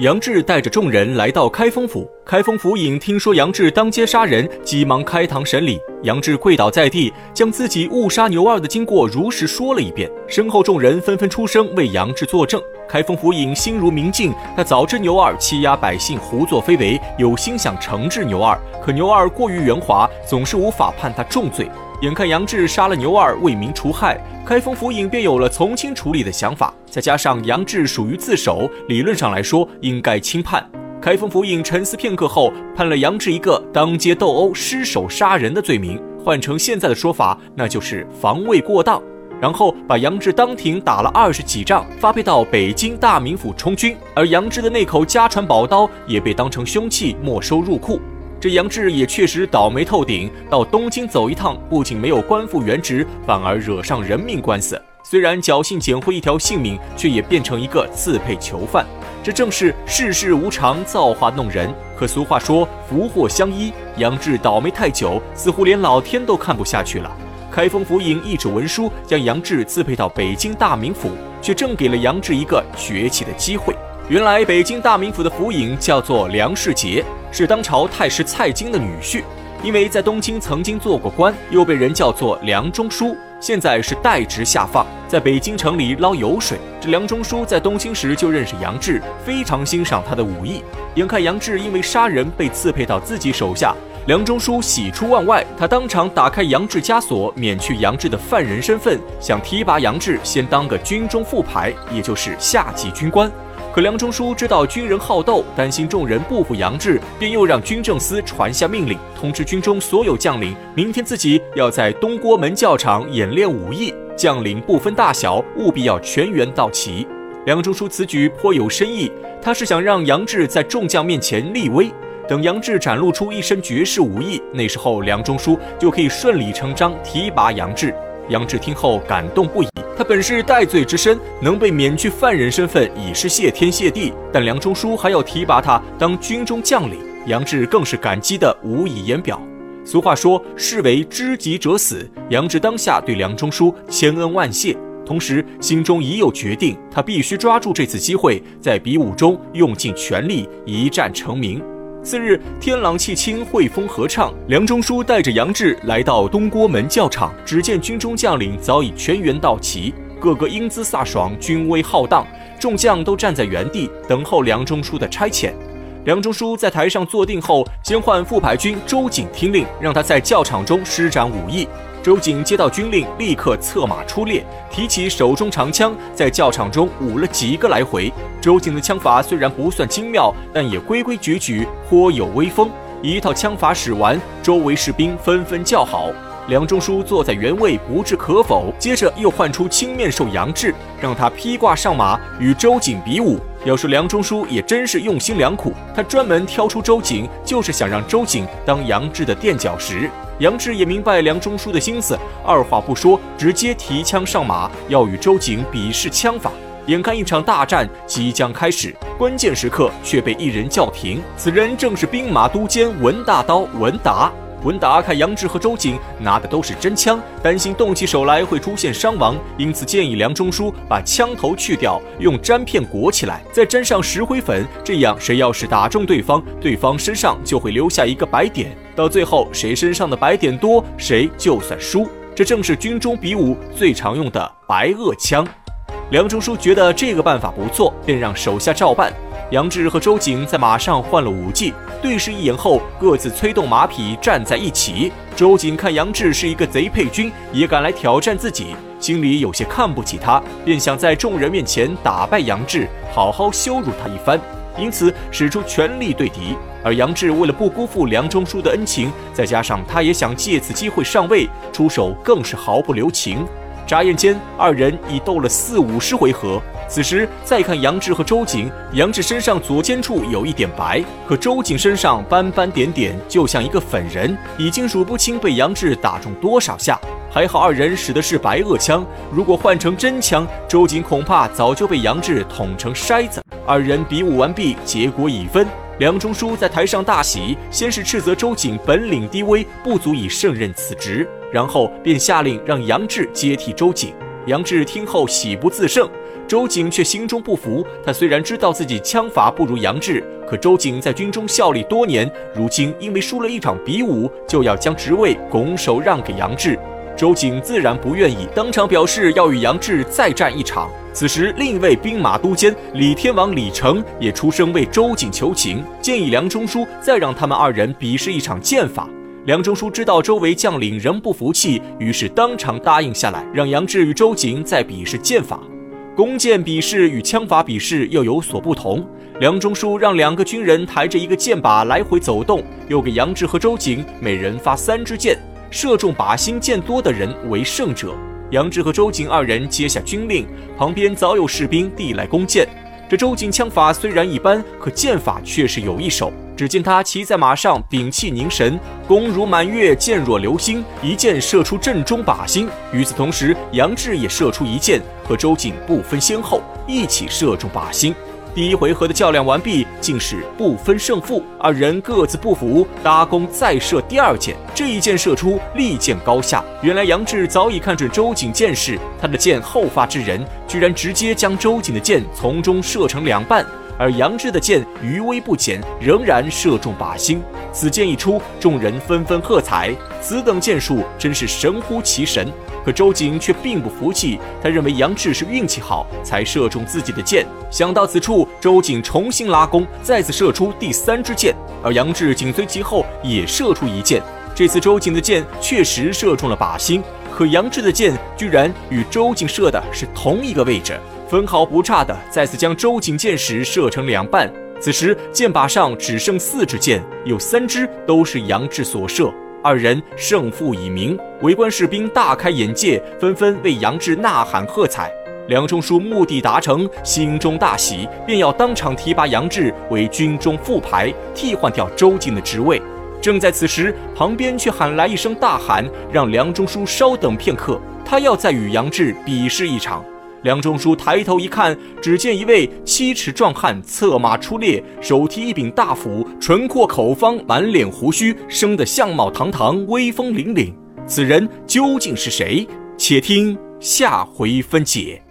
杨志带着众人来到开封府，开封府尹听说杨志当街杀人，急忙开堂审理。杨志跪倒在地，将自己误杀牛二的经过如实说了一遍。身后众人纷纷出声为杨志作证。开封府尹心如明镜，他早知牛二欺压百姓、胡作非为，有心想惩治牛二，可牛二过于圆滑，总是无法判他重罪。眼看杨志杀了牛二，为民除害，开封府尹便有了从轻处理的想法。再加上杨志属于自首，理论上来说应该轻判。开封府尹沉思片刻后，判了杨志一个当街斗殴、失手杀人的罪名，换成现在的说法，那就是防卫过当。然后把杨志当庭打了二十几仗，发配到北京大名府充军。而杨志的那口家传宝刀也被当成凶器没收入库。这杨志也确实倒霉透顶，到东京走一趟，不仅没有官复原职，反而惹上人命官司。虽然侥幸捡回一条性命，却也变成一个刺配囚犯。这正是世事无常，造化弄人。可俗话说福祸相依，杨志倒霉太久，似乎连老天都看不下去了。开封府尹一纸文书，将杨志赐配到北京大名府，却正给了杨志一个崛起的机会。原来北京大名府的府尹叫做梁世杰。是当朝太师蔡京的女婿，因为在东京曾经做过官，又被人叫做梁中书。现在是代职下放，在北京城里捞油水。这梁中书在东京时就认识杨志，非常欣赏他的武艺。眼看杨志因为杀人被刺配到自己手下，梁中书喜出望外，他当场打开杨志枷锁，免去杨志的犯人身份，想提拔杨志先当个军中副排，也就是下级军官。可梁中书知道军人好斗，担心众人不服杨志，便又让军政司传下命令，通知军中所有将领，明天自己要在东郭门教场演练武艺，将领不分大小，务必要全员到齐。梁中书此举颇有深意，他是想让杨志在众将面前立威，等杨志展露出一身绝世武艺，那时候梁中书就可以顺理成章提拔杨志。杨志听后感动不已。他本是戴罪之身，能被免去犯人身份已是谢天谢地。但梁中书还要提拔他当军中将领，杨志更是感激的无以言表。俗话说，士为知己者死。杨志当下对梁中书千恩万谢，同时心中已有决定，他必须抓住这次机会，在比武中用尽全力，一战成名。次日，天朗气清，惠风合唱。梁中书带着杨志来到东郭门教场，只见军中将领早已全员到齐，个个英姿飒爽，军威浩荡。众将都站在原地等候梁中书的差遣。梁中书在台上坐定后，先唤副牌军周瑾听令，让他在教场中施展武艺。周瑾接到军令，立刻策马出列，提起手中长枪，在教场中舞了几个来回。周瑾的枪法虽然不算精妙，但也规规矩矩，颇有威风。一套枪法使完，周围士兵纷纷叫好。梁中书坐在原位，不置可否。接着又唤出青面兽杨志，让他披挂上马，与周瑾比武。要说梁中书也真是用心良苦，他专门挑出周瑾，就是想让周瑾当杨志的垫脚石。杨志也明白梁中书的心思，二话不说，直接提枪上马，要与周瑾比试枪法。眼看一场大战即将开始，关键时刻却被一人叫停。此人正是兵马都监文大刀文达。文达看杨志和周瑾拿的都是真枪，担心动起手来会出现伤亡，因此建议梁中书把枪头去掉，用毡片裹起来，再沾上石灰粉，这样谁要是打中对方，对方身上就会留下一个白点，到最后谁身上的白点多，谁就算输。这正是军中比武最常用的白垩枪。梁中书觉得这个办法不错，便让手下照办。杨志和周瑾在马上换了武技，对视一眼后，各自催动马匹站在一起。周瑾看杨志是一个贼配军，也敢来挑战自己，心里有些看不起他，便想在众人面前打败杨志，好好羞辱他一番，因此使出全力对敌。而杨志为了不辜负梁中书的恩情，再加上他也想借此机会上位，出手更是毫不留情。眨眼间，二人已斗了四五十回合。此时再看杨志和周瑾，杨志身上左肩处有一点白，可周瑾身上斑斑点点，就像一个粉人，已经数不清被杨志打中多少下。还好二人使的是白垩枪，如果换成真枪，周瑾恐怕早就被杨志捅成筛子。二人比武完毕，结果已分。梁中书在台上大喜，先是斥责周瑾本领低微，不足以胜任此职。然后便下令让杨志接替周瑾。杨志听后喜不自胜，周瑾却心中不服。他虽然知道自己枪法不如杨志，可周瑾在军中效力多年，如今因为输了一场比武，就要将职位拱手让给杨志。周瑾自然不愿意，当场表示要与杨志再战一场。此时，另一位兵马都监李天王李成也出声为周瑾求情，建议梁中书再让他们二人比试一场剑法。梁中书知道周围将领仍不服气，于是当场答应下来，让杨志与周瑾再比试剑法。弓箭比试与枪法比试又有所不同。梁中书让两个军人抬着一个箭靶来回走动，又给杨志和周瑾每人发三支箭，射中靶心箭多的人为胜者。杨志和周瑾二人接下军令，旁边早有士兵递来弓箭。这周瑾枪法虽然一般，可剑法却是有一手。只见他骑在马上，屏气凝神，弓如满月，箭若流星，一箭射出正中靶心。与此同时，杨志也射出一箭，和周瑾不分先后，一起射中靶心。第一回合的较量完毕，竟是不分胜负，二人各自不服，搭弓再射第二箭。这一箭射出，力见高下。原来杨志早已看准周瑾箭势，他的箭后发制人，居然直接将周瑾的箭从中射成两半。而杨志的箭余威不减，仍然射中靶心。此箭一出，众人纷纷喝彩。此等箭术真是神乎其神。可周瑾却并不服气，他认为杨志是运气好才射中自己的箭。想到此处，周瑾重新拉弓，再次射出第三支箭，而杨志紧随其后也射出一箭。这次周瑾的箭确实射中了靶心，可杨志的箭居然与周瑾射的是同一个位置。分毫不差的再次将周瑾箭矢射成两半，此时箭靶上只剩四支箭，有三支都是杨志所射，二人胜负已明。围观士兵大开眼界，纷纷为杨志呐喊喝彩。梁中书目的达成，心中大喜，便要当场提拔杨志为军中副排，替换掉周瑾的职位。正在此时，旁边却喊来一声大喊，让梁中书稍等片刻，他要再与杨志比试一场。梁中书抬头一看，只见一位七尺壮汉策马出列，手提一柄大斧，唇阔口方，满脸胡须，生得相貌堂堂，威风凛凛。此人究竟是谁？且听下回分解。